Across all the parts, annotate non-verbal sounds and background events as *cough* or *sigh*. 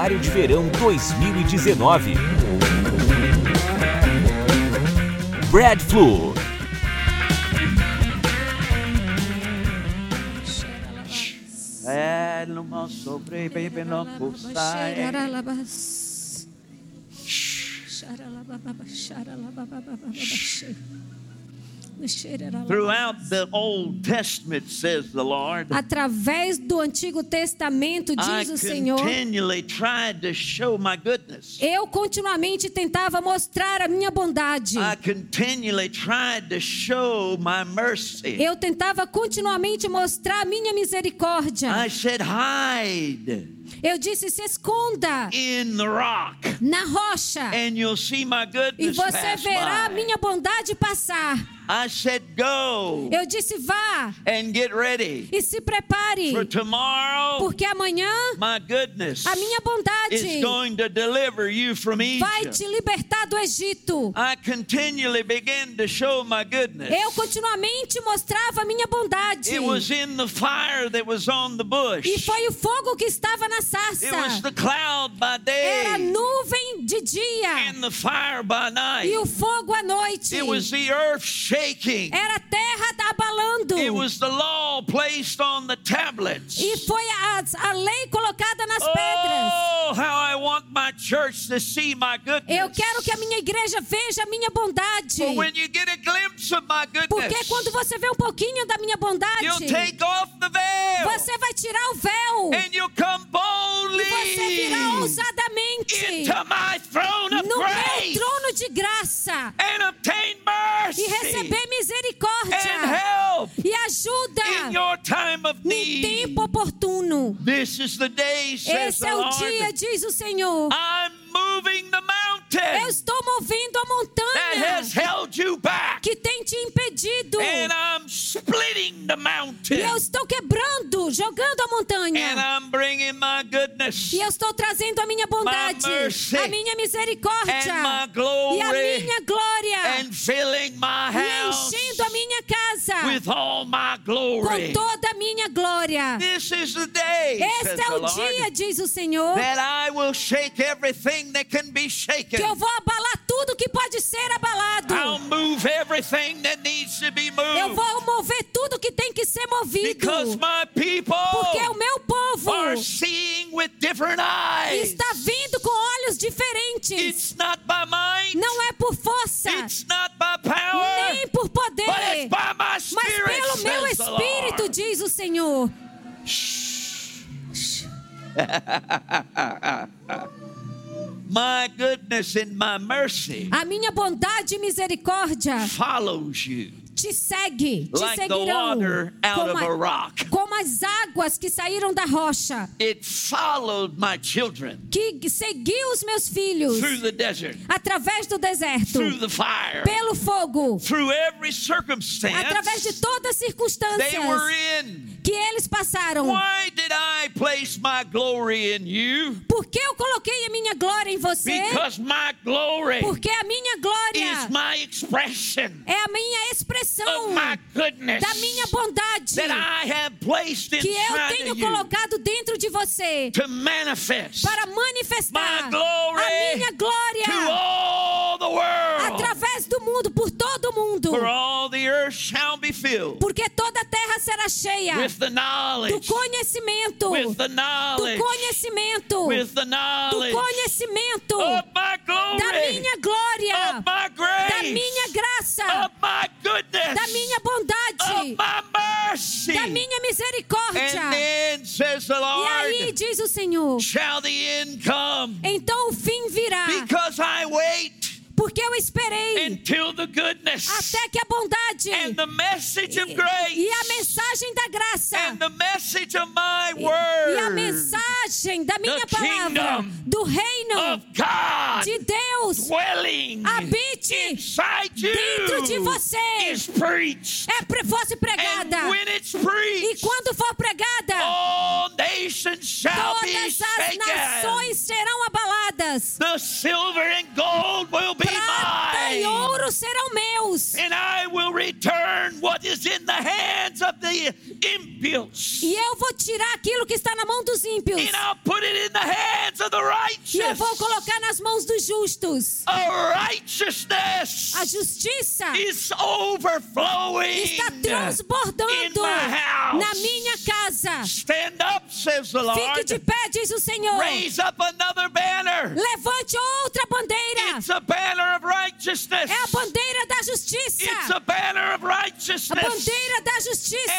Seminário de Verão 2019. Brad Flu. Throughout the Old Testament, says the Lord, Através do Antigo Testamento, I diz o Senhor, continually tried to show my goodness. eu continuamente tentava mostrar a minha bondade. I continually tried to show my mercy. Eu tentava continuamente mostrar a minha misericórdia. I said, hide Eu disse: se esconda in the rock, na rocha and you'll see my e você verá a minha bondade passar. I said, go Eu disse: vá and get ready. e se prepare, For tomorrow, porque amanhã my goodness a minha is bondade going to deliver you from vai Egypt. te libertar do Egito. I continually began to show my goodness. Eu continuamente mostrava a minha bondade. It was in the fire that was on the bush. E foi o fogo que estava na It was sarça. the cloud by Era day nuvem de dia and the fire by night. e o fogo à noite. It was the earth shaking. Era a terra abalando. It was the law placed on the tablets. E foi a, a lei colocada nas pedras. Oh, how I want my church to see my goodness. Eu quero que a minha igreja veja a minha bondade. For when you get a glimpse of my Porque goodness, quando você vê um pouquinho da minha bondade, you'll take off the veil você vai tirar o véu and you'll come boldly e você virá ousadamente into my throne of no meu grace! trono de graça and obtain mercy! e receber misericórdia. And help e in ajuda your time of no need. tempo oportuno. This is the day, says Esse é o dia, diz o Senhor. I'm moving the Eu mountain estou movendo a that montanha has held you back, que tem te impedido. and I'm splitting the E eu estou quebrando, jogando a montanha. I'm bringing my goodness E eu estou trazendo a minha bondade, mercy a minha misericórdia and my e a minha glória. and filling my E enchendo a minha casa with all my com glory. toda a minha glória. This is the day, Este é o dia, diz o Senhor, that I will shake everything that can be que eu vou abalar tudo que pode ser abalado. I'll move everything that needs to be Eu vou mover tudo que tem que ser movido. Porque o meu povo está vindo com olhos diferentes. Não é por força, nem por poder, mas pelo meu espírito, diz o Senhor. *laughs* My goodness and my mercy A minha bondade e misericórdia follows you te segue, te like the seguirão water out como, of a como as águas que saíram da rocha, It followed my children que seguiu os meus filhos through the desert, através do deserto, through the fire, pelo fogo, through every circumstance através de todas as que eles passaram. Why did I place my glory in you? Por que eu coloquei a minha glória em você? Because my glory Porque a minha is glória my expression é a minha expressão of my goodness da minha bondade that I have placed que eu tenho colocado dentro de você to manifest para manifestar a minha glória all do mundo, por todo o mundo. For all the earth shall be filled Porque toda a terra será cheia with the do conhecimento, with the do conhecimento, do conhecimento. of my da minha glória, of my da minha graça, of my goodness, da minha of bondade, da minha misericórdia. E aí diz o Senhor: então o fim virá, Because I wait porque eu esperei until the goodness até que a bondade and the message of e grace a mensagem da graça and the message of my e a word mensagem da minha The palavra do reino of God de Deus habite dentro de você is preached. é fosse pregada. And when it's E quando for pregada, all nations shall be todas as nações serão abaladas. The silver and And I will return what is in the hands of the impious E eu vou tirar aquilo que está na mão dos ímpios. and I'll put it in the hands of the E eu righteous. vou colocar nas mãos dos justos. A righteousness A justiça is overflowing está in transbordando my house. na minha casa. Stand up, says the Fique de Lord. pé, diz o Senhor. Raise up another banner. Levante outra bandeira. It's a banner of righteousness. É a bandeira da justiça. It's a banner of A righteousness. bandeira da justiça.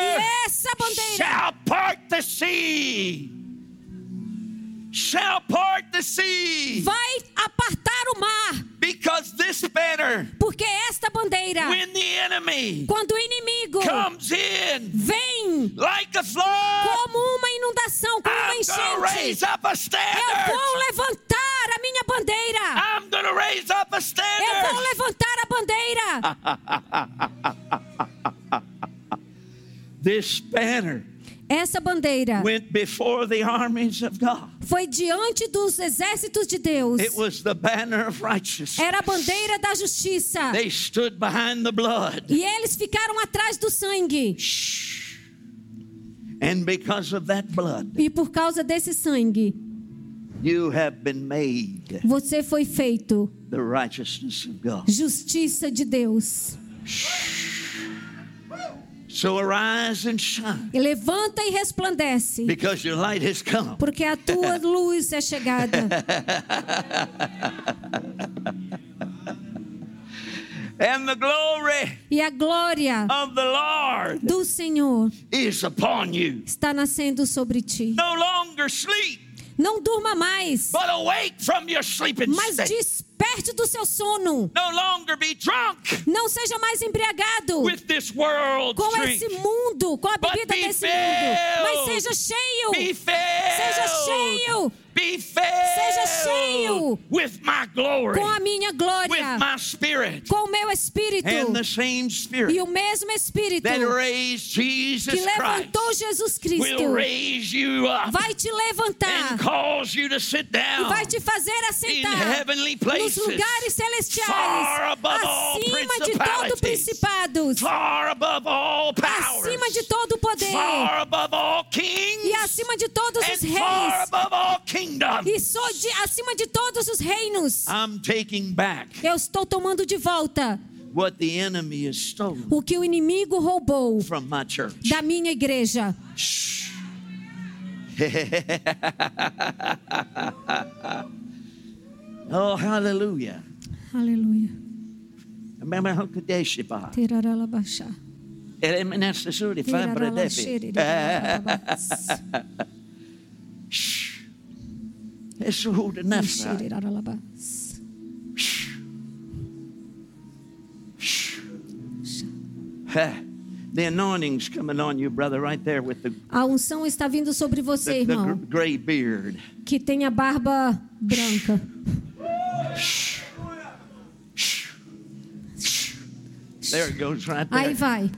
E essa bandeira shall part the sea. Shall part the sea. vai apartar o mar. Because this banner, Porque esta bandeira, when the enemy quando o inimigo comes in vem like a flood, como uma inundação, como uma I'm going to raise enchente, up a eu standard. vou levantar a minha bandeira. I'm to raise up a Eu vou standard. levantar a bandeira. *laughs* This banner Essa bandeira went before the armies of God. foi diante dos exércitos de Deus. It was the banner of righteousness. Era a bandeira da justiça. They stood behind the blood. E eles ficaram atrás do sangue. And because of that blood, E por causa desse sangue, you have been made você foi feito the righteousness of God. justiça de Deus. So arise and shine E levanta e resplandece, because your light has come. porque a tua *laughs* luz é chegada. And the glory E a glória of the Lord do Senhor is upon you. está nascendo sobre ti. No longer sleep, Não durma mais, but awake from your sleeping mas state. Desperte do seu sono. Não seja mais embriagado com esse mundo, com a bebida be desse mundo. Mas seja cheio, seja cheio Be filled. Seja cheio. with my glory. com a minha with glória, my spirit. com o meu espírito. And the same E spirit o mesmo espírito that raised Jesus que levantou Jesus will Cristo raise you up vai te levantar and cause you to sit e down vai te fazer in assentar nos lugares celestiais, far above all acima de todo principalities, principados, far above all powers, acima de todo poder far above all kings, e acima de todos os reis e sou de, acima de todos os reinos. I'm taking back Eu estou tomando de volta what the enemy has stolen o que o inimigo roubou from my church. da minha igreja. *laughs* oh, hallelujah. Kadesh Bar. Teraralabachá. Eliminasuri who the. The anointing's coming on you, brother, right there with the, A unção está vindo sobre você, the, the irmão, gr- gray beard. que tem a barba branca. There it goes right Aí there. vai.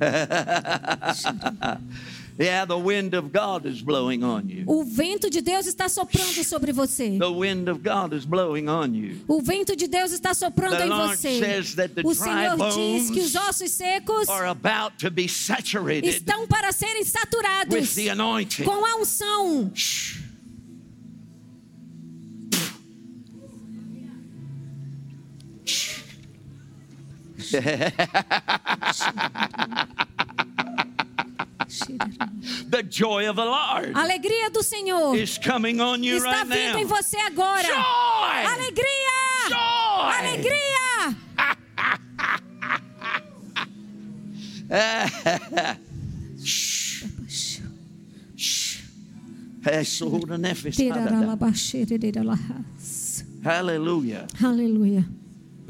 *laughs* Yeah, the wind of God is blowing on you. O vento de Deus está soprando sobre você. The wind of God is blowing on you. O vento de Deus está soprando The em Lord você. says that the O Senhor diz que os ossos secos Are about to be saturated estão para serem with saturados the anointing. com a unção. The joy of the Lord A alegria do Senhor is coming on you está right vindo em now. você agora. Joy! Alegria! Joy! Alegria! *laughs* Hallelujah. Aleluia.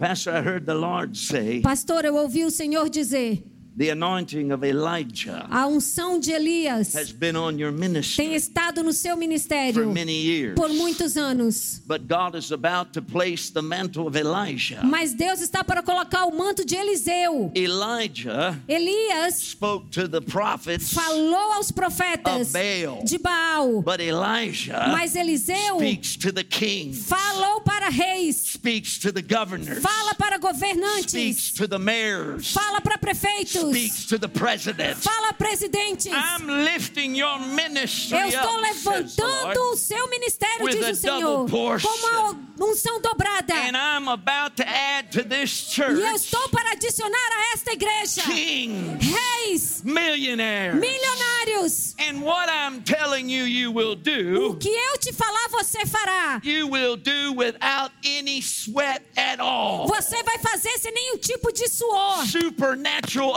Pastor, I heard the Lord say Pastor, eu ouvi o Senhor dizer: The anointing of Elijah A unção de Elias has been on your tem ministry estado no seu for ministério many years. por muitos anos. But God is about to place the mantle of Elijah. Mas Deus está para colocar o manto de Eliseu. Elijah Elias spoke to the prophets, falou aos profetas Of Baal. de Baal, but Elijah mas Eliseu speaks to the king, falou para reis, speaks to the governors, fala para speaks governantes, to the mayors, fala para prefeitos, speaks to the president. fala presidentes. I'm lifting your ministry Eu estou levantando o seu ministério, diz o Senhor, com uma unção dobrada. and I'm about to add to this E eu estou para adicionar a esta igreja kings, reis, millionaires. milionários. And what I'm telling you, you will O que eu te falar, você fará. you will do without any sweat at all. Você vai fazer sem nenhum tipo de suor. Supernatural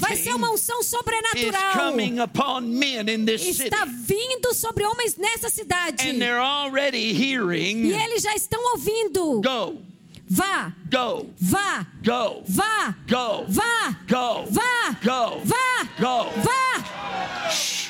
Vai ser uma unção sobrenatural. coming upon men in this city. Está vindo sobre homens nessa cidade. And they're already E eles já estão ouvindo. go, Vá, go, vá, go, vá, go, vá, go, vá, go, vá, go. vá.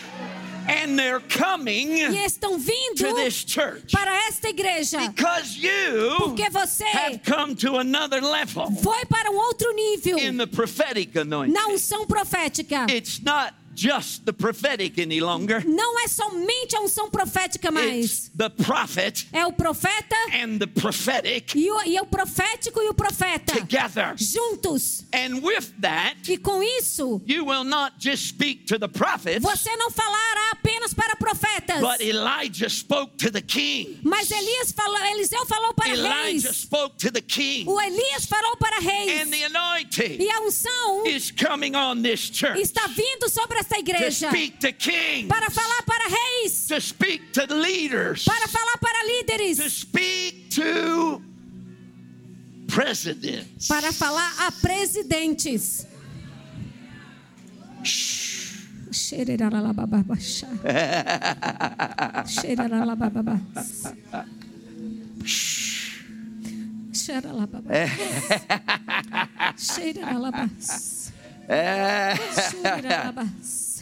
And they're coming E estão vindo to this church para esta igreja. because you Porque você have come to another level foi para um outro nível in the prophetic anointing. na unção profética. It's not just the prophetic any longer. Não é somente a unção profética mais. It's the prophet É o profeta and the prophetic e o, e o profético e o profeta together. juntos. And with that, E com isso, you will not just speak to the prophets, você não falará apenas para profetas. but Elijah spoke to the king. Mas Elias falou, Eliseu falou para Elijah reis. spoke to the king. O Elias falou para reis. And the anointing E a unção is coming on this church está vindo sobre esta igreja kings, para falar para reis, to speak to leaders, para falar para to líderes, speak to presidents. para falar a presidentes. *laughs* *laughs* *laughs* Xeralabás. Xeralabás.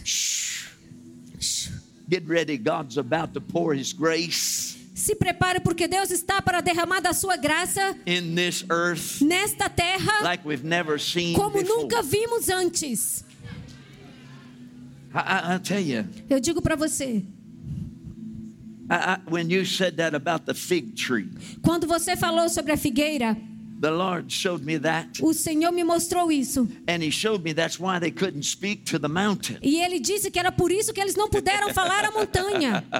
Get ready, God's about to pour His grace Se prepare porque Deus está para derramar da sua graça in this earth nesta terra like we've never seen como before. nunca vimos antes. I, I, I'll tell you, Eu digo para você, I, I, when you said that about the fig tree, quando você falou sobre a figueira, the Lord showed me that, o Senhor me mostrou isso. and He showed me that's why they couldn't speak to the mountain. E ele disse que era por isso que eles não puderam falar a montanha. *laughs*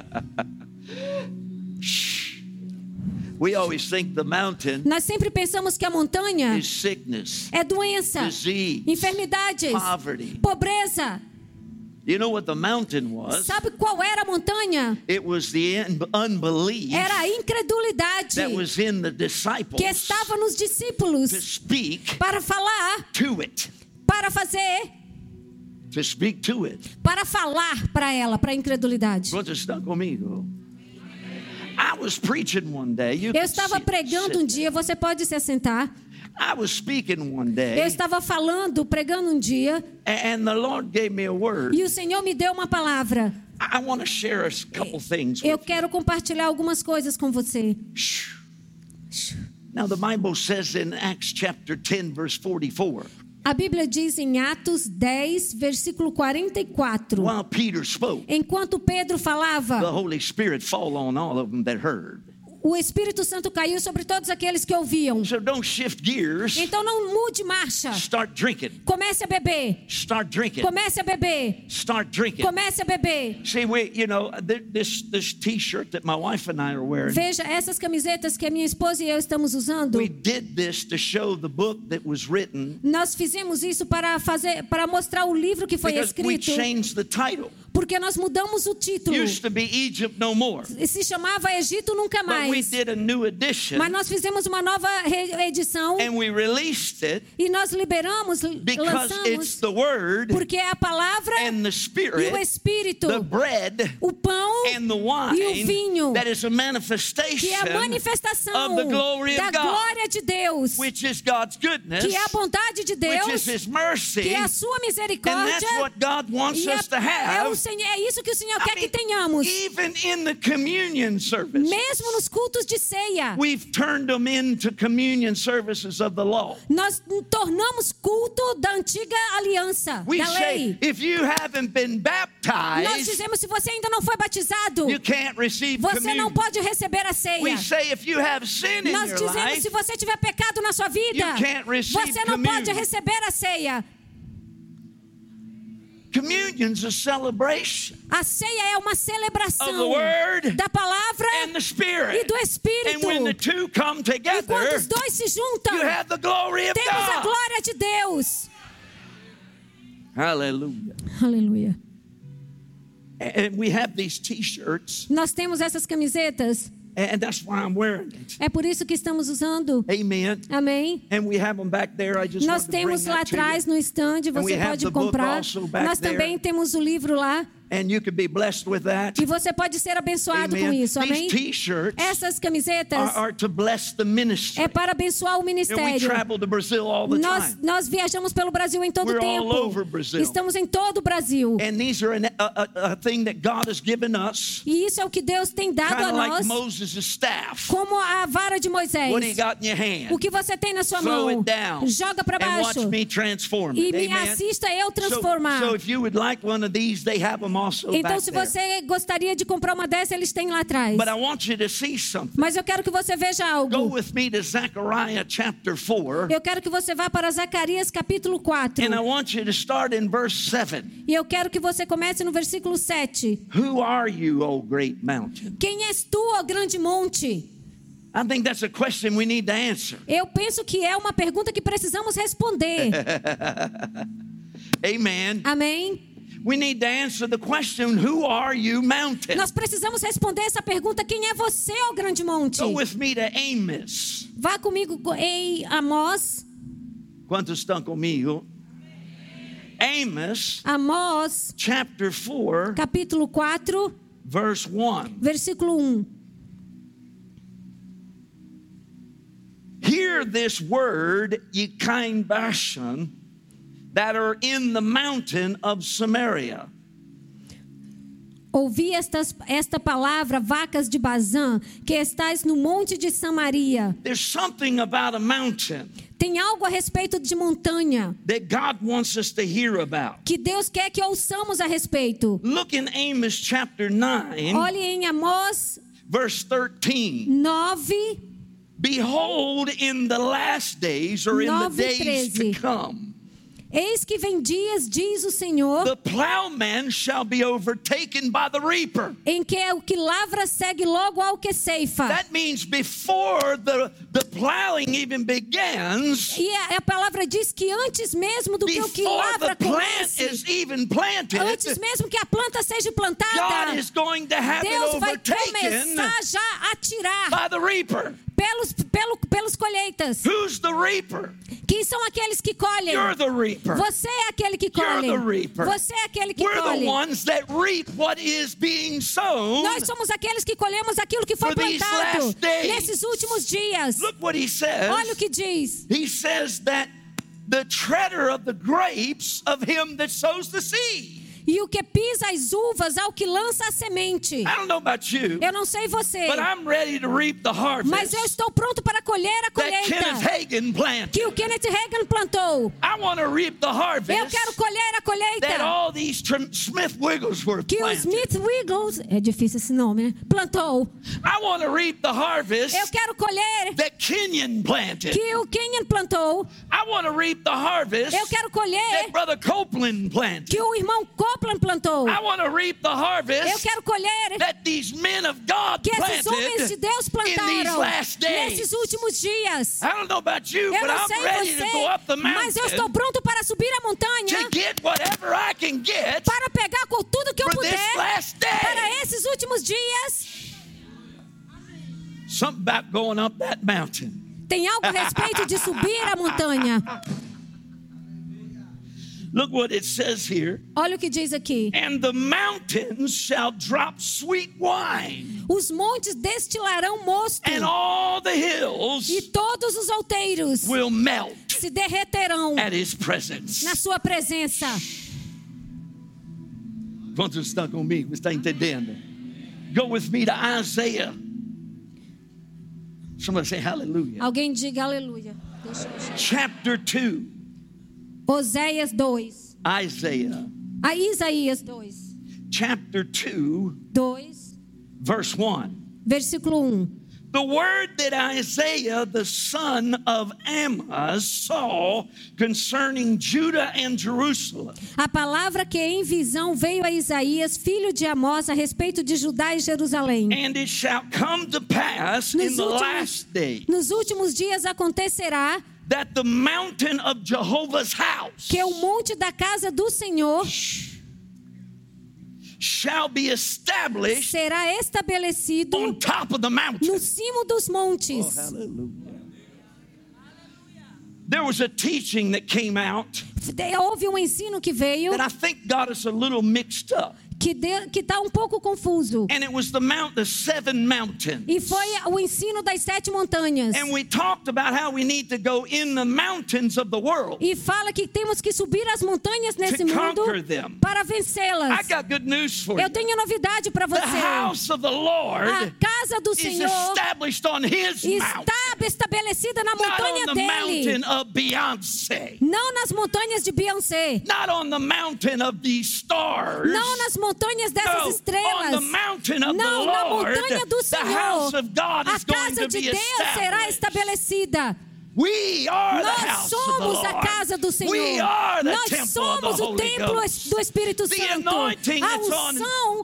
We always think the mountain Nós sempre pensamos que a montanha is sickness, é doença, disease, enfermidades, poverty. pobreza. You know what the mountain was? Sabe qual era a montanha? It was the un- unbelief Era a incredulidade that was in the disciples que estava nos to discípulos speak para falar, to it. para fazer, To speak to it. para falar para ela, para a incredulidade. Quanto está comigo? I was preaching one day. You Eu estava pregando um dia, você pode se assentar. I was speaking one Eu day, estava falando, pregando um dia, and the Lord gave me a word. e o Senhor me deu uma palavra. I want to share a couple things Eu with you. quero compartilhar algumas coisas com você. Now, the Bible says in Acts chapter 10, verse 44, A Bíblia diz em Atos 10, versículo 44. while Peter spoke, Enquanto Pedro the falava, Holy Spirit fall on all of them that heard. O Espírito Santo caiu sobre todos aqueles que ouviam. So don't shift gears. Então não mude marcha. Start drinking. Comece a beber. Start drinking. Comece a beber. Start drinking. Comece a beber. See, we, you know, th- this this T-shirt that my wife and I are wearing. Veja essas camisetas que a minha esposa e eu estamos usando. We did this to show the book that was written Nós fizemos isso para fazer, para mostrar o livro que foi because we escrito, changed the title. Porque nós mudamos o título. Used to be Egypt no more. Se chamava Egito Nunca But we Mais. did a new edition Mas nós fizemos uma nova reedição and we released it e nós liberamos, because it's lançamos, the Word porque é a palavra and the e o Spirit, Espírito, the bread o pão and the e o wine vinho, that is a que manifestation é a manifestação of the glory da of God, glória de Deus, which is God's goodness, que é a bondade de which Deus, is His mercy, que é a sua and that's misericórdia. what God wants E é, us to é, have. o Senhor, é isso que o Senhor I quer mean, que tenhamos. even in the communion service, Mesmo nos cultos de ceia, we've turned them into communion services of the law. nós tornamos culto da antiga aliança, We da say, lei. if you haven't been Nós baptized, dizemos, se você ainda não foi batizado, you can't receive você não communion. pode receber a ceia. We say, if you have sin in Nós your dizemos, life, se você tiver pecado na sua vida, você não pode communion. receber a ceia. Communion's a celebration A ceia é uma of the celebração Word da palavra and the Spirit. e do And Espírito. when the two come E quando together, os dois se juntam, you have the glory of temos a God. glória de Deus. Aleluia. And we have these t-shirts, Nós temos essas camisetas. And that's why I'm wearing it. É por isso que estamos usando. Amen. Amém? And we have them back there. I just Nós temos lá atrás no stand, você pode comprar. Nós there. também temos o livro lá And you can be blessed with that. e você pode ser abençoado com Amen. isso. Amém? These t-shirts Essas camisetas are, are to bless the ministry. é para abençoar o ministério. travel to Brazil all the Nós, time. nós viajamos pelo Brasil em todo o We're all over tempo. Estamos em todo o Brasil. And these are an, a, a, a thing that God has given us, E isso é o que Deus tem dado a like nós, Moses' staff. como a vara de Moisés. What do you got in your hand? O que você tem na sua Throw mão, it down joga para and watch baixo me transform e me assista eu transformar. so if you would like one of these, they have them also Então, se você gostaria de comprar uma dessa, eles têm lá atrás. But I want you to see something. Mas eu quero que você veja Go algo. with me to Zechariah chapter 4. Eu quero que você vá para Zacarias capítulo 4. And I want you to start in verse 7. E eu quero que você comece no versículo 7. Who are you, O great mountain? Quem és tu, ó grande monte? I think that's a question we need to answer. Eu penso que é uma pergunta que precisamos responder. *laughs* Amen. Amém? We need to answer the question, Who are you, mountain? Nós precisamos responder essa pergunta: quem é você, ó grande monte? Go with me to Amos. Vá comigo em Amós, Quantos estão comigo? Amos Amós, chapter 4, capítulo 4, verse 1. versículo 1. Hear this word, ye kind Bashan, that are in the mountain of Samaria. Ouvi estas, esta palavra, vacas de Bazã, que estais no monte de Samaria. There's something about a mountain Tem algo a respeito de montanha that God wants us to hear about. que Deus quer que ouçamos a respeito. Look in Amos chapter 9, Olhe em Amós verse 13. 9, Behold, in the last days, or in the 9, days to 13. come, Eis que vem dias, diz o Senhor, the plowman shall be overtaken by the reaper. em que o que lavra segue logo ao que ceifa. That means before the, the plowing even begins, E a, a palavra diz que antes mesmo do que o que lavra comece, planted, antes mesmo que a planta seja God plantada, is going to have it Deus vai começar já a tirar by the reaper. Pelos, pelo, pelos colheitas. Who's the reaper? Quem são aqueles que colhem? You're the reaper. Você é aquele que You're colhe. the reaper. Você é aquele que We're the colhe. ones that reap what is being sown. Nós somos aqueles que colhemos aquilo que foi For these plantado last days. nesses últimos dias. Look what he says. Olha o que diz. He says that the treader of the grapes of him that sows the seed. E o que pisa as uvas ao que lança a semente. I don't know about you, Eu não sei você, but I'm ready to reap the harvest mas eu estou pronto para colher a colheita Hagin que o Kenneth Reagan plantou. I want to reap the Eu quero colher a that colheita que o. Smith Wiggles, é difícil esse nome, né? Plantou. I want to reap the harvest Eu quero colher that Kenyon planted. que o Kenyon plantou. I want to reap the harvest Eu quero colher that Brother Copeland planted. que o irmão Copeland plantou. I want to reap the Eu harvest quero colher that these men of God que esses homens de Deus plantaram nesses últimos dias. I don't know about you, Eu but não I'm sei ready to go up the você, mas eu estou pronto para subir a montanha para pegar com tudo que eu puder para esses últimos dias. Something about going up that mountain. Tem algo a respeito de subir a montanha. *laughs* Look what it says here. Olha o que diz aqui. And the mountains shall drop sweet wine, Os montes destilarão mosto and all the hills e todos os outeiros will melt se derreterão at his presence. na sua presença. Quantos estão comigo? Está entendendo? Go with me to Isaiah. Somebody say hallelujah. Alguém diga aleluia. Deixa eu achar. Chapter 2. Oséias 2. Isaiah A Isaías 2. chapter 2, 2, verse 1. versículo 1. The word that Isaiah, the son of Amoz, saw concerning Judah and Jerusalem. A palavra que em visão veio a Isaías, filho de Amós, a respeito de Judá e Jerusalém. And it shall come to pass in Nos the últimos, last day nos últimos dias acontecerá that the mountain of Jehovah's house que o monte da casa do Senhor shall be established será estabelecido on top of the mountain. no cimo dos montes. Hallelujah. There was a teaching that came out Houve um ensino que veio that I think got us a little mixed up. Que de- que está um pouco confuso. And it was the mount, the seven mountains. E foi o ensino das sete montanhas. And we talked about how we need to go in the mountains of the world. E fala que temos que subir as montanhas nesse To mundo conquer them. para I vencê-las. got good news for you. Eu tenho novidade para The você. house of the A Lord casa do is Senhor established on his está estabelecida na not on montanha the dele, mountain of Beyonce, não nas montanhas de Beyoncé, not on the mountain of these stars. não nas montanhas dessas estrelas. Não, na montanha do Senhor. A casa de Deus será estabelecida. We are the Nós house of the somos a casa do Senhor. We are the Nós somos o templo do Espírito The Santo.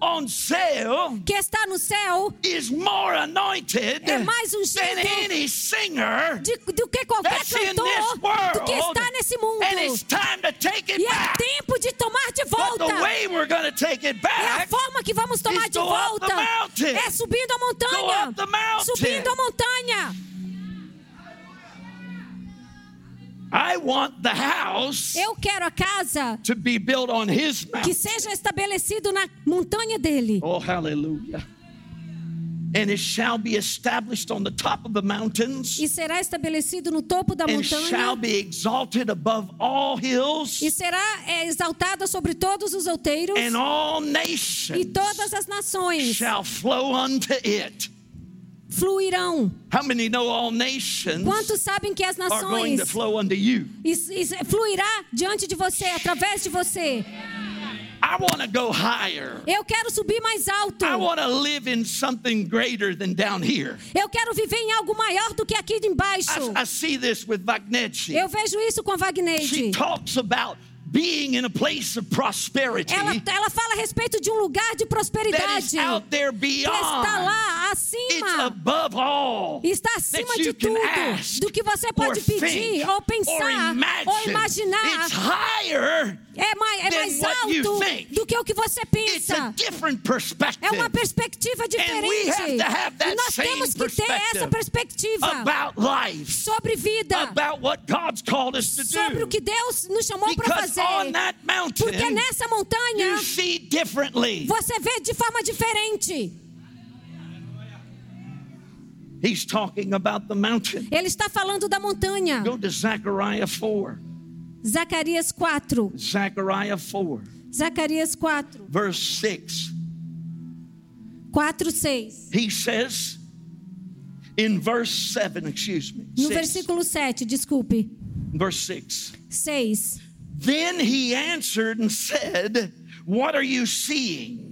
A unção que está no céu is more anointed É mais ungido than any singer de, do que qualquer cantor do que está nesse mundo. And it's time to take it E é back. tempo de tomar de volta. the way we're going to take it E a back forma que vamos tomar de volta é subindo a montanha. Subindo a montanha. I want the house Eu quero a casa to be built on his que seja estabelecido na montanha dele. Oh, hallelujah. And it shall be established on the top of the mountains E será estabelecido no topo da and shall montanha. be exalted above all hills E será é, exaltada sobre todos os outeiros. and all E nations todas as nações shall flow unto it. Fluirão. How many know all nations Quantos sabem que as nações fluirá diante de você, através de você? I want to go higher. Eu quero subir mais alto. I want to live in something greater than down here. Eu quero viver em algo maior do que aqui de embaixo. I, I see this with. Eu vejo isso com a She talks about being in a place of prosperity Ela, ela fala a respeito de um lugar de that is prosperidade out there que está beyond. lá It's acima. above all Está acima de tudo do que você pode pedir, ou pensar, ou imaginar. It's higher. É mais, é mais what you alto do que o que você pensa. É uma perspectiva diferente. E nós temos que ter essa perspectiva sobre vida, sobre o que Deus nos chamou para fazer. Porque nessa montanha você vê de forma diferente. Ele está falando da montanha. Go to Zechariah 4. Zacarias 4. Zechariah 4, Zacarias 4. verse 6. 4, 6. He says, in verse 7, excuse me, No six, versículo 7, desculpe. verse 6. 6. Then he answered and said, What are you seeing?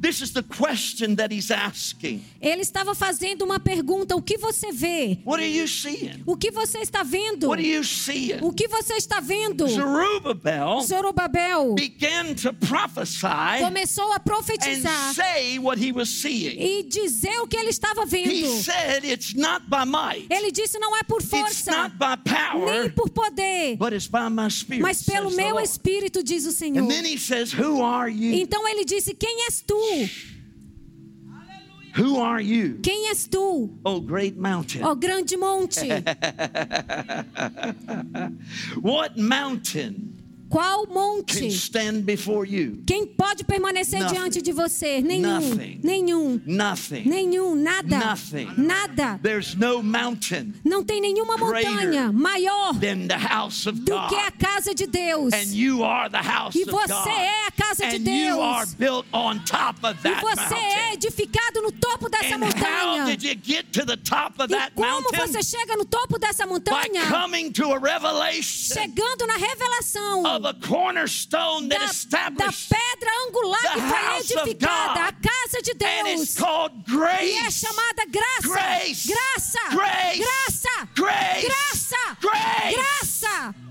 This is the question that he's asking. Ele estava fazendo uma pergunta: o que você vê? What are you seeing? O que você está vendo? What are you seeing? O que você está vendo? Zerubbabel Zorobabel began to prophesy começou a and profetizar say what he was seeing. e dizer o que ele estava He vendo. said, It's not by might, Ele disse: não é por it's força, not by nem por poder, but it's by my spirit. mas pelo meu espírito, diz o Senhor. And then he says, Who are you? Então ele disse: Quem és tu? Who are you? Quem és tu, Oh, great mountain. ó grande monte? *laughs* What mountain Qual monte? stand before you? Quem pode permanecer Nothing. diante de você? Nenhum, Nothing. nenhum, Nothing. nenhum, nada, Nothing. nada. There's no mountain Não tem nenhuma montanha maior than the house of do God. que a casa de Deus. And you are the house E of você God. é a casa de and you are Deus. built on top of E that você é mountain. edificado no topo dessa And how montanha. did you get to the top of E that como mountain? você chega no topo dessa By montanha? coming to a revelation Chegando na revelação of a cornerstone that da, da established pedra angular the que foi house edificada, a casa de and it's Deus. called E é grace. chamada graça. Grace. Graça. Grace. Graça. Grace. Graça. Grace. Graça.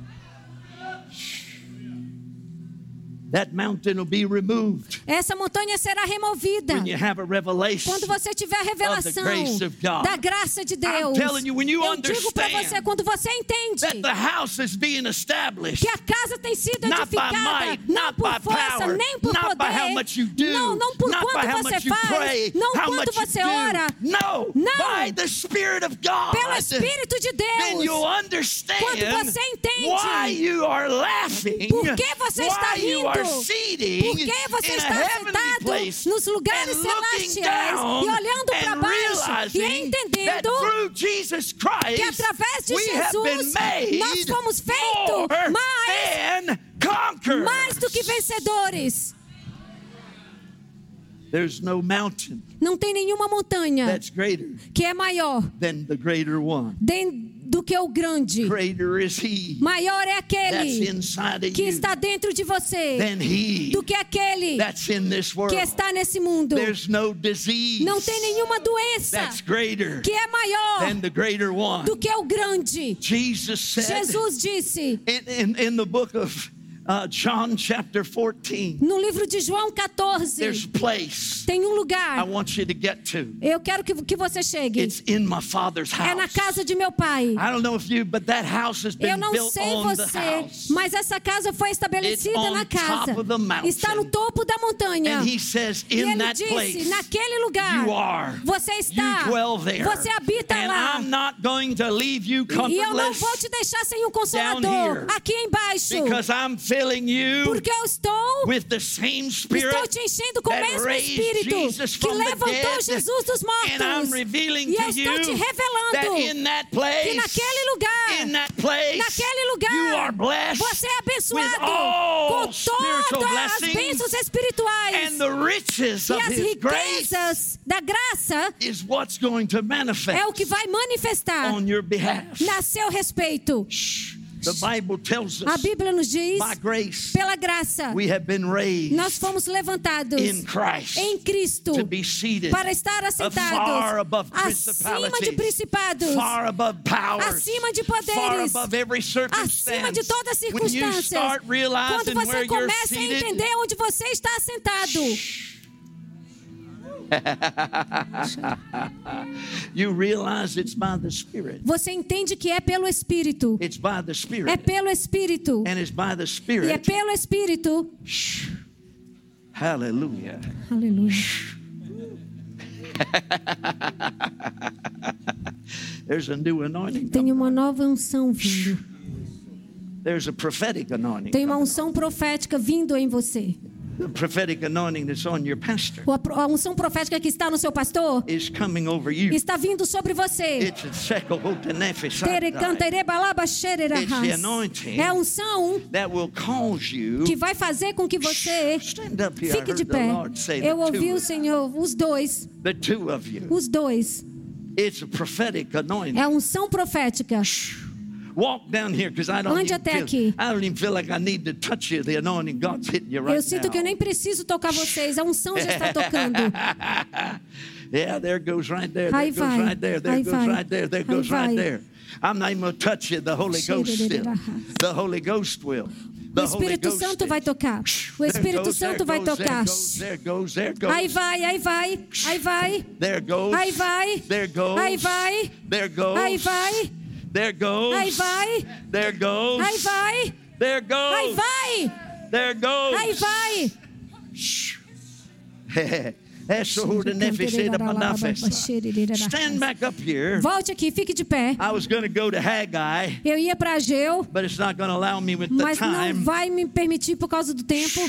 That mountain will be removed Essa montanha será removida when you have a revelation. quando você tiver a revelação grace of God. da graça de Deus. you, when you Eu digo para understand você, quando você entende That the house is being established que a casa tem sido not by edificada might, não not por by força, power, nem por not by poder, how much you do, não, não por quanto você faz, pray, não quanto você do. ora, No, Não. by the Spirit of God. pelo Espírito de Deus. understand Quando você entende why you are laughing, Por que você está why you are rindo? Por que você está sentado nos lugares celestiais e olhando para baixo e entendendo que através de Jesus nós fomos feitos mais, mais do que vencedores. There's no mountain Não tem nenhuma montanha that's greater que é maior than the greater one. den- do que o grande. Maior é aquele que está dentro de você do que aquele que está nesse mundo. Não tem nenhuma doença que é maior do que o grande. Jesus disse in, in, in the book of uh, John, chapter 14, no livro de João there's 14, a place tem um I lugar. want you to get to. Eu quero que, que você chegue. It's in my Father's É na house. casa de meu pai. I don't know if you, but that house has Eu been não built sei você, house. mas essa casa foi estabelecida It's on na casa. top of the mountain. Está no topo da montanha. And he says, E in ele that disse: place, naquele lugar, you are. você está, You dwell there. você habita and lá. I'm not going to leave you E eu não vou te deixar sem um consolador aqui embaixo, because I'm filling you porque eu estou, with the same spirit estou te enchendo com o mesmo Espírito Jesus que levantou. Jesus dos And I'm mortos. revealing E eu estou te revelando that in that place, que naquele lugar, in that place, naquele lugar, you are blessed você é abençoado with all com todas as bênçãos espirituais. and the riches E of as His grace riquezas da graça is what's going to manifest é o que vai manifestar on your behalf. a seu respeito. Shh. The Bible tells A us Bíblia nos diz, by grace pela graça, we have been raised nós fomos levantados in Christ em Cristo to be seated para estar far assentados above acima de principados, far above powers, acima de poderes, above every acima de circumstance. toda When you circunstância. start Quando você começa a seated, entender onde você está assentado, *laughs* você entende que é pelo Espírito. It's by the É pelo Espírito. And it's by the E é pelo Espírito. Aleluia. *laughs* There's a new anointing. Tem uma nova unção vindo. There's a prophetic anointing. Tem uma unção profética vindo em você. The prophetic anointing that's on your pastor A unção profética que está no seu pastor is coming over you. está vindo sobre você. É a unção that will cause you. que vai fazer com que você Stand up here. I fique de pé. Eu ouvi o Senhor, os dois, the two of you. os dois. It's a prophetic anointing. É a unção profética. Walk down here because I don't Ande even até feel, aqui. I don't even feel like I need to touch you. The anointing God's hitting you right Eu sinto now. que eu nem preciso tocar vocês, a unção já está *laughs* tocando. yeah, there goes right there. Aí There goes vai. right there. There Aí goes vai. right there. There Aí goes right vai. there. I'm not even going to touch you. The Holy Ghost still. The Holy Ghost will. O Espírito Santo vai tocar. O Espírito Santo vai tocar. There goes, there goes, Aí vai, aí vai, aí vai. Aí vai. Aí vai. Aí vai. There goes. Aí vai. There goes. Aí vai. There goes. Aí vai. There goes. Aí vai. *laughs* Manafesta. Stand back up here. Volte aqui, fique de pé. I was going to go to Haggai, Eu ia para Ageu, but it's not going to allow me with the mas não time. vai me permitir por causa do tempo.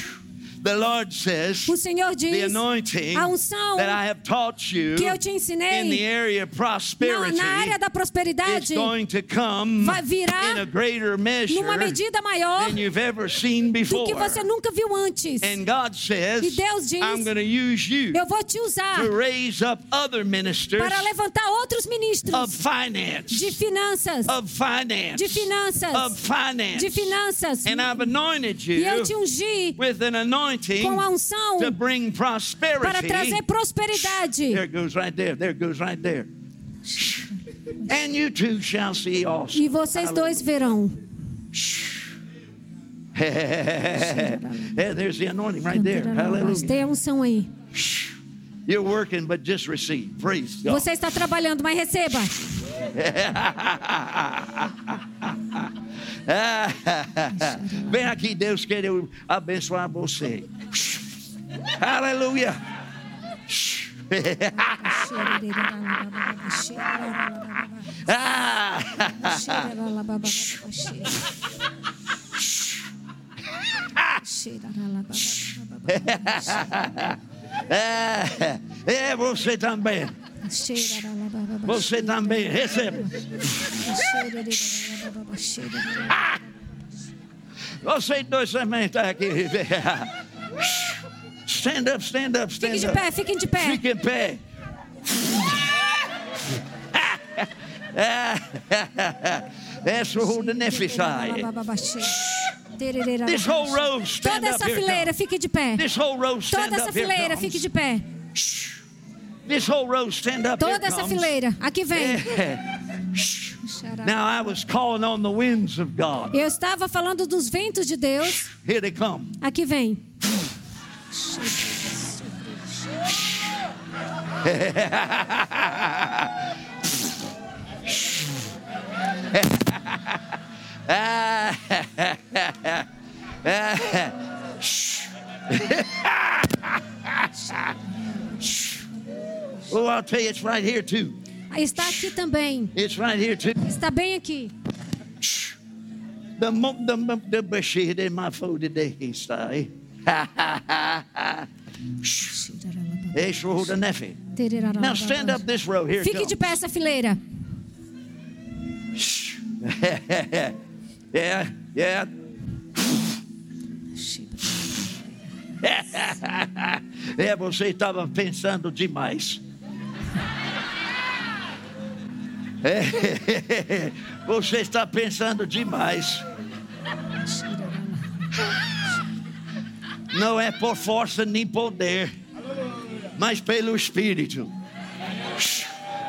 The Lord says, O Senhor the diz anointing a unção that I have taught you que eu te ensinei in the area of na, prosperity na área da is prosperidade going to come vai virar in a greater measure numa medida maior than you've ever seen do before. que você nunca viu antes. And God says, E Deus diz, I'm going to use you Eu vou te usar to raise up other ministers para levantar outros of ministros finance, de finanças, of finance, de finanças, of finance. de finanças. And I've anointed E eu you te ungi with an anointing com a unção to bring prosperity. para trazer prosperidade. There goes right there. There goes right there. And you two shall see also. E vocês dois verão. yeah, *laughs* there's the anointing right there. Hallelujah. Tem a unção aí. You're working, but just receive. Praise God. Você está trabalhando, mas receba. *laughs* Vem aqui, Deus quer eu abençoar você. Aleluia. Ah, é, é você também. Você também receba. Vocês dois também estão aqui. Stand up, stand up, stand Fiquem de up. pé, fiquem de pé. Fique em pé. É surda nefisai. This whole row, stand Toda up essa fileira, fique de pé. This whole row, stand Toda essa up fileira, fique de pé. Toda essa fileira. Aqui vem. *laughs* Now I was calling on the winds of God. Eu estava falando dos ventos de Deus. Here they come. Aqui vem. *laughs* *laughs* Oh, I'll tell you, it's right here too. Está aqui também. It's right here too. Está bem aqui. The the the bashir in my food today, *laughs* nephew. Now stand up this row here. Fique de pé essa fileira. *laughs* yeah, yeah. *laughs* É, você estava pensando demais. É, *laughs* você está pensando demais. Não é por força nem poder, mas pelo Espírito.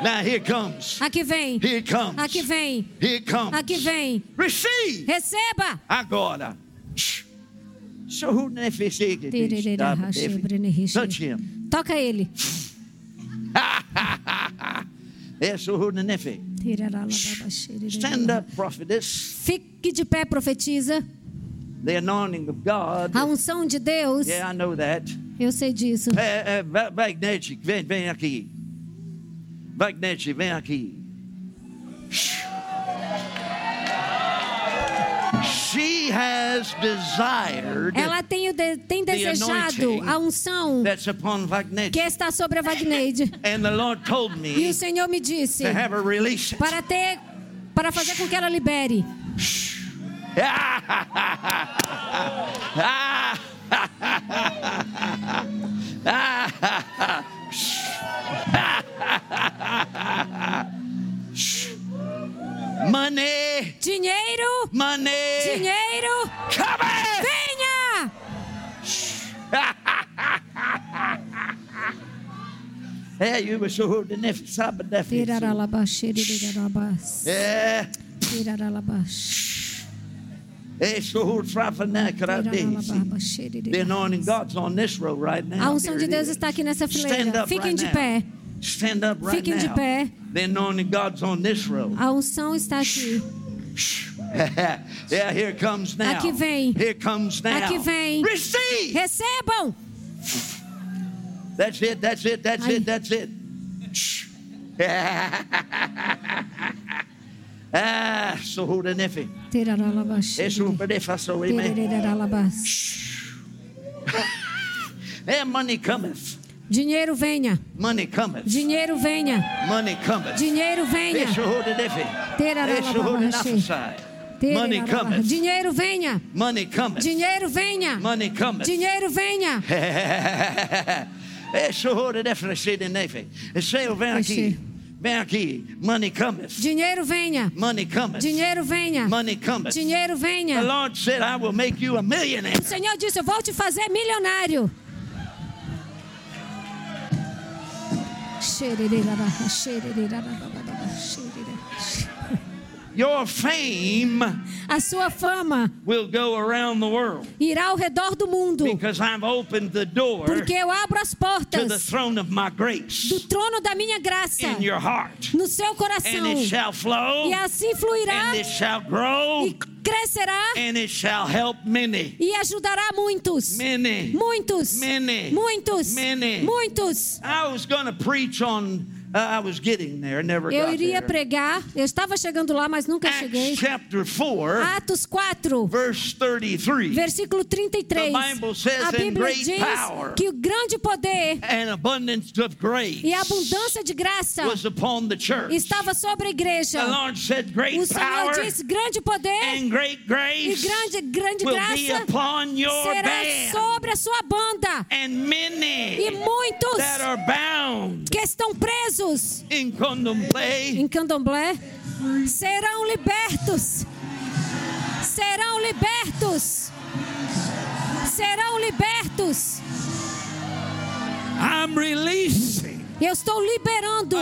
Now here comes. Aqui vem. Here comes. Aqui vem. Here comes. Aqui vem. Receive Receba. agora. So who Touch him. Toca ele. Stand up, prophetess. Fique de pé, profetiza. The anointing of God. A unção de Deus. Yeah, I know that. Eu sei disso. É, é, Va- Wagner, vem, vem aqui. Wagner, vem aqui. She has desired Ela tem, de- tem desejado a unção that's upon que está sobre a Wagneide. And the Lord told E me o Senhor me disse to have her release para ter, para fazer com que ela libere. *laughs* *laughs* Money. Dinheiro. Money. Dinheiro. Come Venha. *laughs* É, e o senhor sabe da É. A unção de Deus está aqui nessa fileira. Fiquem de pé. Stand up right Fiquem de now. pé. The anointing God's on this road. A unção está aqui. *laughs* yeah, here comes now. Aqui vem. Here comes now. Aqui vem. Receive. Recebam! That's it. That's it. That's Ai. it. That's it. *laughs* ah, so. And *laughs* money cometh. Dinheiro venha. Money cometh. Dinheiro venha. Money cometh. Dinheiro venha. The *laughs* the? Money cometh. Dinheiro venha. Money cometh. Dinheiro venha. Money cometh. Dinheiro venha. The the. Say, vem aqui. Vem aqui. Money cometh. Dinheiro venha. Money cometh. Dinheiro venha. Money cometh. Dinheiro The venha. Lord said, I will make you a millionaire. O Senhor disse: Eu vou te fazer milionário. Shere de la baja, shere de la baja. Your fame A sua fama will go around the world irá ao redor do mundo, because I've opened the door porque eu abro as to the portas throne of my do grace trono da minha graça in your heart. no seu And coração. it shall flow, E assim fluirá and it shall grow, e crescerá and it shall help many. e ajudará muitos. Many. Muitos. Many. Muitos. Many. Muitos. I was going to preach on, I was getting there, never Eu iria there. pregar, eu estava chegando lá, mas nunca cheguei. Acts chapter 4, Atos 4, verse 33. versículo 33. The Bible says, A "In Bíblia great diz power que o grande poder And abundance of grace e a abundância de graça was upon the church. estava sobre a igreja. The Lord said, Great O Senhor power disse: grande poder and great e grace grande, grande will be graça upon your será band. sobre a sua banda. And many E muitos that are bound que estão presos in contemplate em candomblé serão libertos. Serão libertos. Serão libertos. I'm releasing Eu estou liberando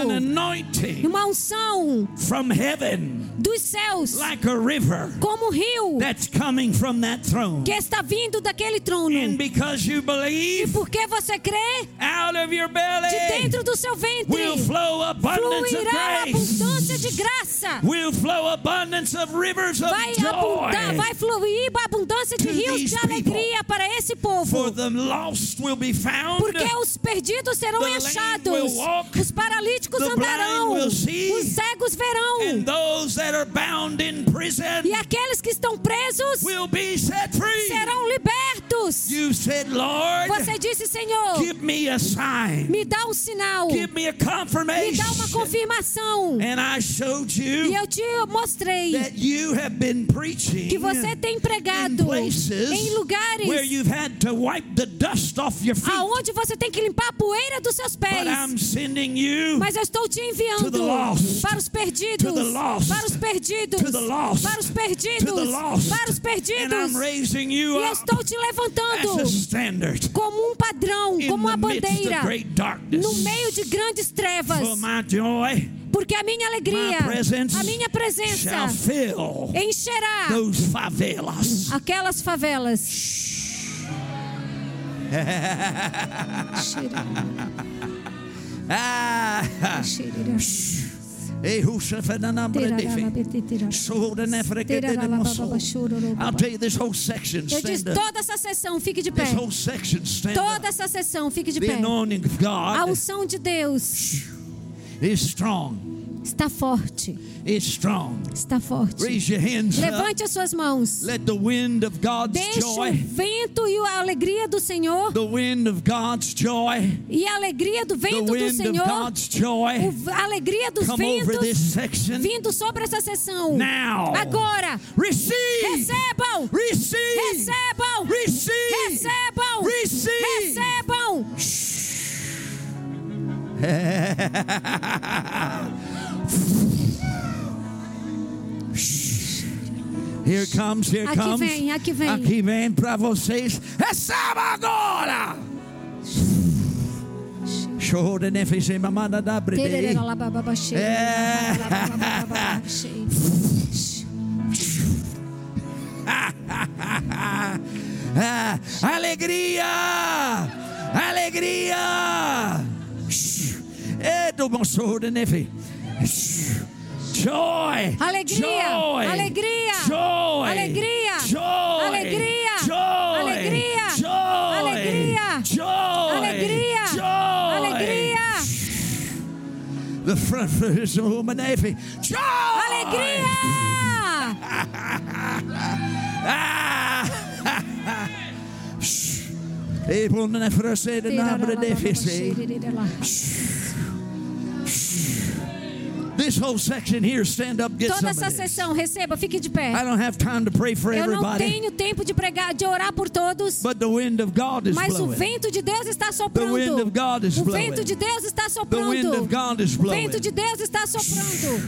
uma unção from heaven dos céus like a river como um rio that's coming from that throne. que está vindo daquele trono. And because you E believe, porque você crê, out of your de belly dentro do seu ventre will flow abundance of fluirá grace. abundância de graça. Will flow abundance of rivers of Vai abundar, joy. vai fluir abundância de rios de alegria para esse For povo. the lost will be found. Porque os perdidos serão achados, os paralíticos andarão, os cegos verão, And those that are bound in prison e aqueles que estão presos will be set free. serão libertos. You said, Lord, Você disse, Senhor, give me a sign. me dá um sinal, Give me a me confirmation. dá uma confirmação. And I showed E you eu te mostrei that you have been preaching que você tem pregado em where lugares you've had to wipe the dust off your feet. aonde você tem que limpar a poeira dos seus But I'm pés. sending you Mas eu estou te enviando To the lost. para os perdidos, To the lost. para os perdidos, To the lost. para os to perdidos, the lost. para os And perdidos. I'm raising you E eu estou te a levantando como um padrão, como uma bandeira no meio de grandes trevas. Porque a minha alegria, a minha presença encherá favelas. aquelas favelas. *laughs* Ah, I'll tell you this whole section. Eu disse toda essa sessão, fique de pé. This whole section. Stand Toda essa sessão, fique de The pé. anointing of A unção de Deus is strong. Está forte, está forte. Raise your hands up. Levante as suas mãos. Let the wind of God's Deixe o joy, vento e a alegria do Senhor the wind of God's joy, e a alegria do vento do Senhor, God's joy o- a alegria dos ventos vindo sobre essa sessão. now. Agora, Receive. recebam, Receive. recebam, Receive. recebam, Receive. recebam. *laughs* Here comes, here aqui comes. vem, aqui vem. Aqui vem para vocês. Receba agora! É. *laughs* Alegria! Alegria! É do bom soro de neve. Joy! Alegria! Joy! Alegria! Joy! Alegria! Joy! Alegria! Joy! Alegria! Joy! Alegria! Joy! Alegria! Joy! Alegria! The front foot is so manefe. Joy! Alegria! E por na frase de nabre de fese. This whole section here, stand up, get Toda essa sessão, receba, fique de pé. I don't have time to pray for Eu não everybody, tenho tempo de pregar, de orar por todos. but the wind of God is Mas o blowing. vento de Deus está The wind soprando. of God is O blowing. vento de Deus está The wind of soprando. God is O blowing. vento de Deus está soprando.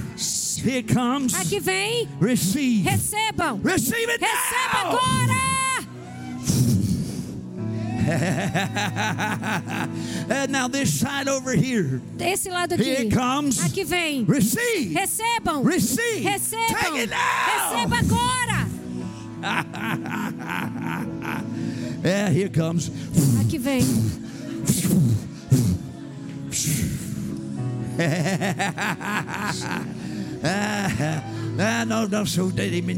Here comes. Aqui vem. Receive. Recebam. Receive it Receba now. agora. *laughs* now this side over here. Esse lado Here aqui. it comes. Aqui vem. Receive. Recebam. Receive. Recebam. Take it now. Receba agora. *laughs* Yeah, here comes. Aqui vem. Ah, *laughs* ah, no, no, so daddy me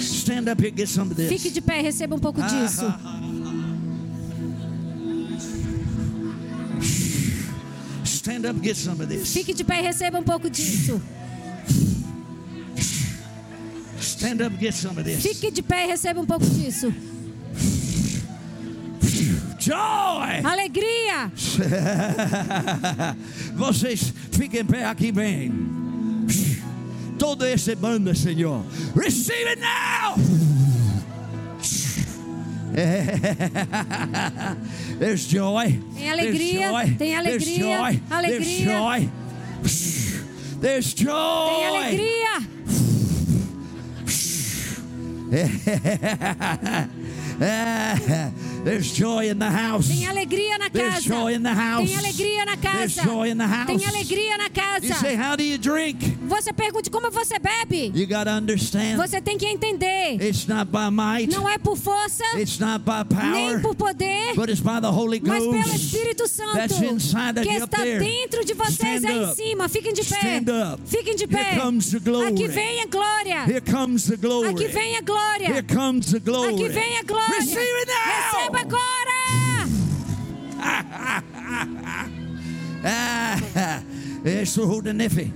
Stand up here, get some of Fique this. de pé, receba um pouco disso. Stand up, get some of this. Fique de pé e receba um pouco disso. Stand up, get some of this. Fique de pé e receba um pouco disso. Joy! Alegria! *laughs* Vocês fiquem pé aqui bem. Toda essa banda, Senhor. Receive it now! *laughs* There's joy. Tem alegria, There's joy. tem alegria, There's joy. alegria. There's joy. There's joy. Tem alegria! *laughs* There's joy in the house. Tem alegria na There's casa. joy in the house. Tem alegria na There's casa. joy in the house. Tem alegria na You say, casa. how do you drink? Você pergunte como você bebe. You got to understand. Você tem que entender. It's not by might. Não é por força, It's not by nem power. por poder, But it's by the Holy mas pelo Ghost. Espírito Santo That's inside que está there. dentro de vocês Stand aí em up. cima. Fiquem de pé. Stand up. Fiquem de pé. Here comes the glory. Aqui vem a glória. Here comes the glory. Aqui vem a glória. Here comes the glory. Aqui vem a glória. Receive it now. Receba agora. *laughs* Ah, Isso o nefe.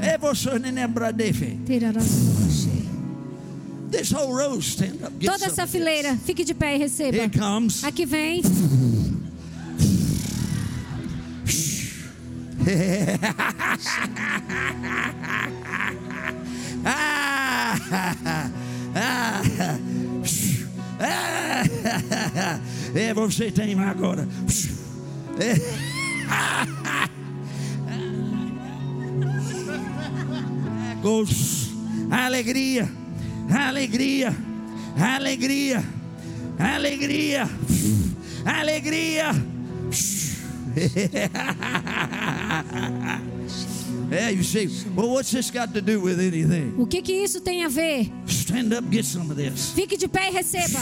É você nem lembra nefe. This whole row stand up. Toda essa fileira, fique de pé e receba. Here comes. Aqui vem. *laughs* *laughs* é, você tem agora. É. Alegria, alegria, alegria, alegria, alegria. Yeah, you say, well, what's this got to do with anything? O que que isso tem a ver? Stand up, get some of this. Fique de pé e receba.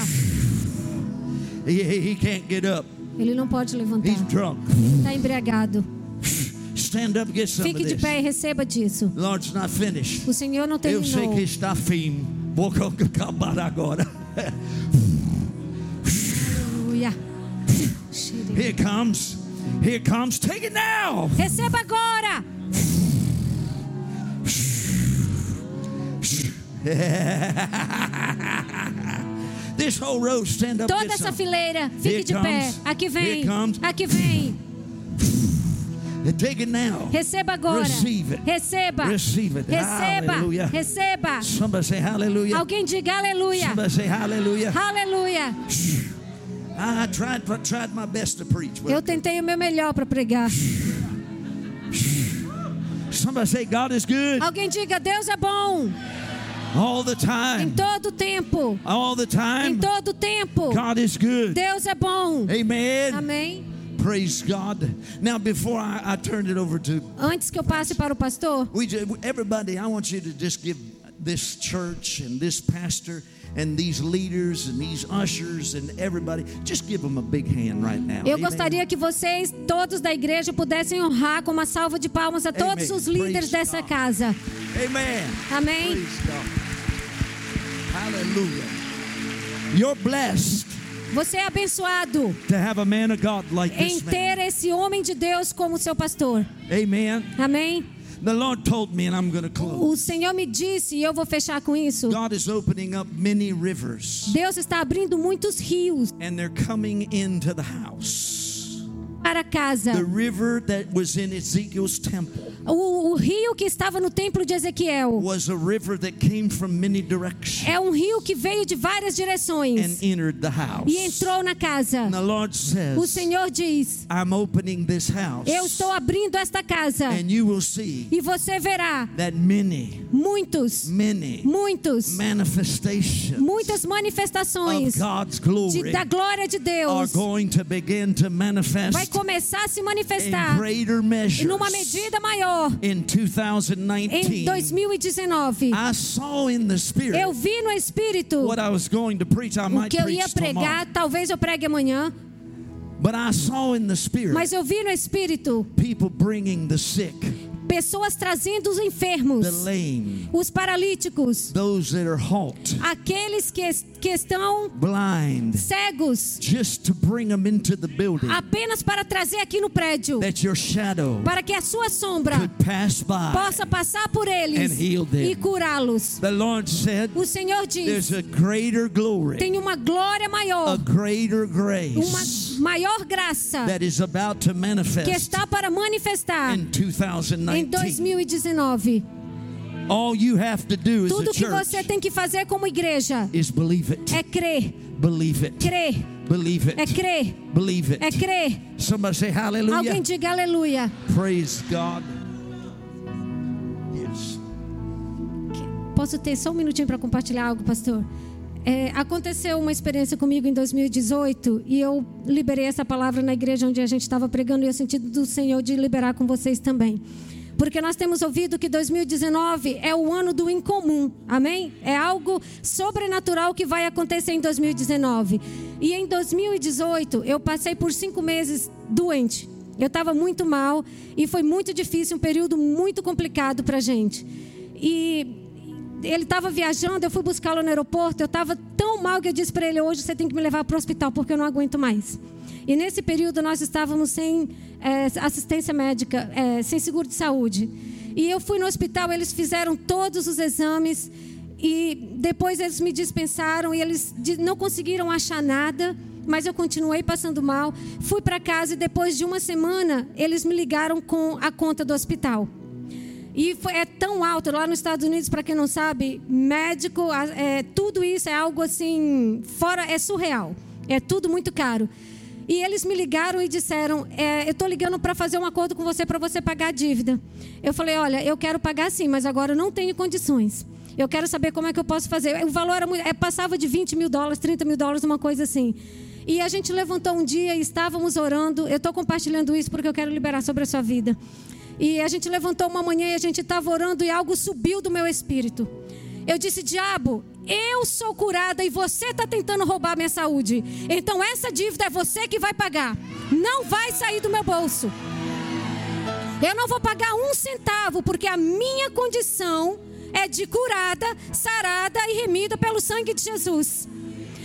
He, he can't get up. Ele não pode levantar. He's drunk. Está embriagado. Stand up, get some Fique de pé e receba disso. Lord's not finished. O Senhor não Eu sei terminou. que está fim. Vou acabar agora. Aleluia. Here comes. Here comes. Take it now. Receba agora. *laughs* Toda essa fileira, fique de pé. Aqui vem. Aqui vem. Take it now. Receba agora. Receive it. Receba. Receive it. Receba. Hallelujah. Receba. Somebody say hallelujah. Alguém diga aleluia. Somebody say hallelujah. Aleluia. I tried, tried my best to preach. Eu tentei o meu melhor para pregar. Somebody say God is good. Alguém diga Deus é bom. All the Em time. todo tempo. All the Em time. todo tempo. God is good. Deus é bom. Amen. Amém. Praise God. Now, before I, I turn it over to Antes que eu passe para o pastor, we, ju- everybody, I want you to just give this church and this pastor and these leaders and these ushers and everybody, just give them a big hand right now. eu Amen. gostaria que vocês, todos da igreja, pudessem honrar com uma salva de palmas a todos Amen. os líderes Praise dessa God. casa. Amen. Amém. Hallelujah. You're blessed Você é abençoado to have a man of God like em ter esse homem de Deus como seu pastor. Amen. Amém. The Lord told me, and I'm going to close. O Senhor me disse, e eu vou fechar com isso. God is opening up many rivers, Deus está abrindo muitos rios and they're coming into the house. Para casa. The river that was in Ezekiel's temple O, o rio que estava no templo de Ezequiel was a river that came from many directions é um rio que veio de várias and direções entered the house. e entrou na casa. And the Lord O Senhor diz: I'm opening this house, Eu estou abrindo esta casa and you will see e você verá that many, muitos, many muitos, manifestations muitas of manifestações God's de, glory da glória de are Deus. going to begin to Vai manifest começar a se manifestar measures numa medida maior in em 2019. 2019. I saw in the spirit Eu vi no Espírito what I was going to preach. I o que eu ia preach tomorrow. pregar, talvez eu pregue amanhã, But I saw in the spirit mas eu vi no Espírito people bringing the sick, pessoas trazendo os enfermos, lame, os paralíticos, halt, aqueles que, que estão blind, cegos, just to bring them into the building apenas para trazer aqui no prédio, para que a sua sombra by. possa passar por eles e curá-los. The Lord said, O Senhor diz: glory, tem uma glória maior, greater uma grace maior graça that is about to que está para manifestar in em 2019. 2019. All you have to do as Tudo que você tem que fazer como igreja is believe it. é crer, Believe it. crer, Believe é it. crer, Believe it. é crer. Somebody say hallelujah. Alguém diga aleluia. Praise God. Yes. Posso ter só um minutinho para compartilhar algo, pastor? É, aconteceu uma experiência comigo em 2018 e eu liberei essa palavra na igreja onde a gente estava pregando e eu senti do Senhor de liberar com vocês também. Porque nós temos ouvido que 2019 é o ano do incomum, amém? É algo sobrenatural que vai acontecer em 2019. E em 2018 eu passei por cinco meses doente. Eu estava muito mal e foi muito difícil, um período muito complicado para a gente. E ele estava viajando, eu fui buscá-lo no aeroporto, eu estava tão mal que eu disse para ele, hoje você tem que me levar para o hospital porque eu não aguento mais. E nesse período nós estávamos sem eh, assistência médica, eh, sem seguro de saúde. E eu fui no hospital, eles fizeram todos os exames e depois eles me dispensaram e eles não conseguiram achar nada, mas eu continuei passando mal. Fui para casa e depois de uma semana eles me ligaram com a conta do hospital. E foi, é tão alto lá nos Estados Unidos, para quem não sabe, médico, é, tudo isso é algo assim, fora, é surreal. É tudo muito caro. E eles me ligaram e disseram: é, Eu estou ligando para fazer um acordo com você para você pagar a dívida. Eu falei: Olha, eu quero pagar sim, mas agora eu não tenho condições. Eu quero saber como é que eu posso fazer. O valor era muito, é, passava de 20 mil dólares, 30 mil dólares, uma coisa assim. E a gente levantou um dia e estávamos orando. Eu estou compartilhando isso porque eu quero liberar sobre a sua vida. E a gente levantou uma manhã e a gente estava orando e algo subiu do meu espírito. Eu disse, diabo, eu sou curada e você está tentando roubar minha saúde. Então essa dívida é você que vai pagar. Não vai sair do meu bolso. Eu não vou pagar um centavo, porque a minha condição é de curada, sarada e remida pelo sangue de Jesus.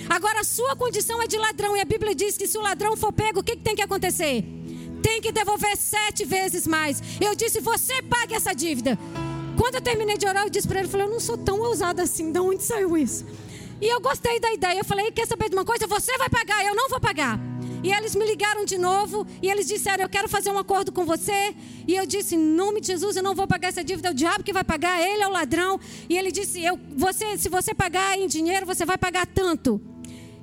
Agora, a sua condição é de ladrão, e a Bíblia diz que se o ladrão for pego, o que, que tem que acontecer? Tem que devolver sete vezes mais. Eu disse, você pague essa dívida. Quando eu terminei de orar, eu disse para ele, eu falei, eu não sou tão ousada assim, de onde saiu isso? E eu gostei da ideia, eu falei, quer saber de uma coisa? Você vai pagar, eu não vou pagar. E eles me ligaram de novo e eles disseram: Eu quero fazer um acordo com você. E eu disse: Em nome de Jesus, eu não vou pagar essa dívida. É o diabo que vai pagar, ele é o ladrão. E ele disse: eu, você, Se você pagar em dinheiro, você vai pagar tanto.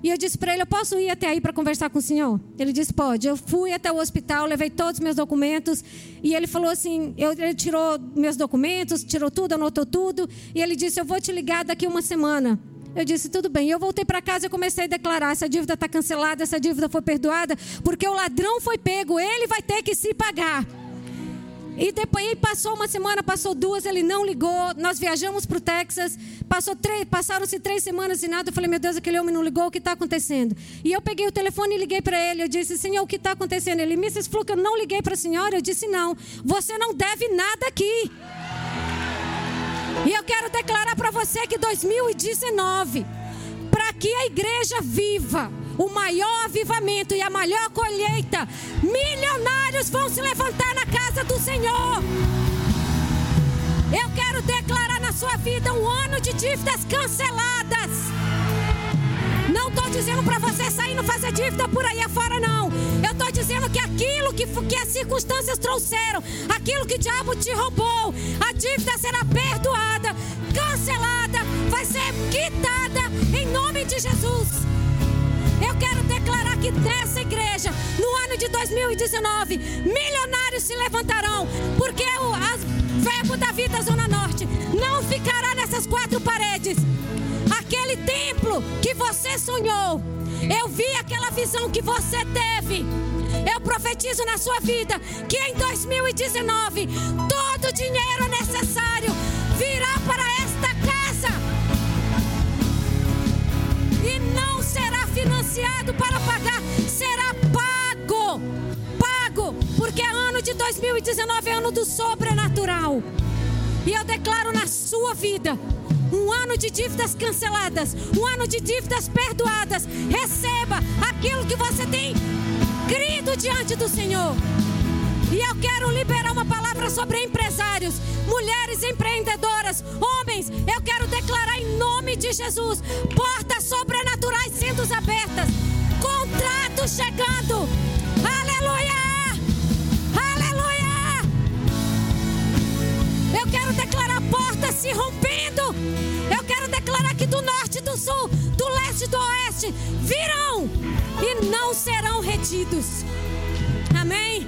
E eu disse para ele: Eu posso ir até aí para conversar com o senhor? Ele disse: Pode. Eu fui até o hospital, levei todos os meus documentos. E ele falou assim: eu, Ele tirou meus documentos, tirou tudo, anotou tudo. E ele disse: Eu vou te ligar daqui uma semana. Eu disse, tudo bem. Eu voltei para casa e comecei a declarar: essa dívida está cancelada, essa dívida foi perdoada, porque o ladrão foi pego, ele vai ter que se pagar. E depois passou uma semana, passou duas, ele não ligou. Nós viajamos para o Texas, passou três, passaram-se três semanas e nada. Eu falei, meu Deus, aquele homem não ligou, o que está acontecendo? E eu peguei o telefone e liguei para ele. Eu disse, Senhor, o que está acontecendo? Ele, Mrs. Fluke, eu não liguei para a senhora. Eu disse, não, você não deve nada aqui. E eu quero declarar para você que 2019, para que a igreja viva o maior avivamento e a maior colheita, milionários vão se levantar na casa do Senhor. Eu quero declarar na sua vida um ano de dívidas canceladas. Não estou dizendo para você sair e não fazer dívida por aí afora, não. Eu estou dizendo que aquilo que, que as circunstâncias trouxeram, aquilo que o diabo te roubou, a dívida será de Jesus. Eu quero declarar que nessa igreja, no ano de 2019, milionários se levantarão, porque o as, verbo da vida Zona Norte não ficará nessas quatro paredes. Aquele templo que você sonhou, eu vi aquela visão que você teve. Eu profetizo na sua vida que em 2019 todo o dinheiro necessário virá para esta para pagar, será pago. Pago, porque é ano de 2019 é ano do sobrenatural. E eu declaro na sua vida um ano de dívidas canceladas, um ano de dívidas perdoadas. Receba aquilo que você tem crido diante do Senhor. E eu quero liberar uma palavra sobre empresários, mulheres empreendedoras, homens. Eu quero declarar em nome de Jesus portas sobrenaturais sendo abertas, contratos chegando. Aleluia! Aleluia! Eu quero declarar portas se rompendo. Eu quero declarar que do norte, do sul, do leste e do oeste virão e não serão retidos. Amém?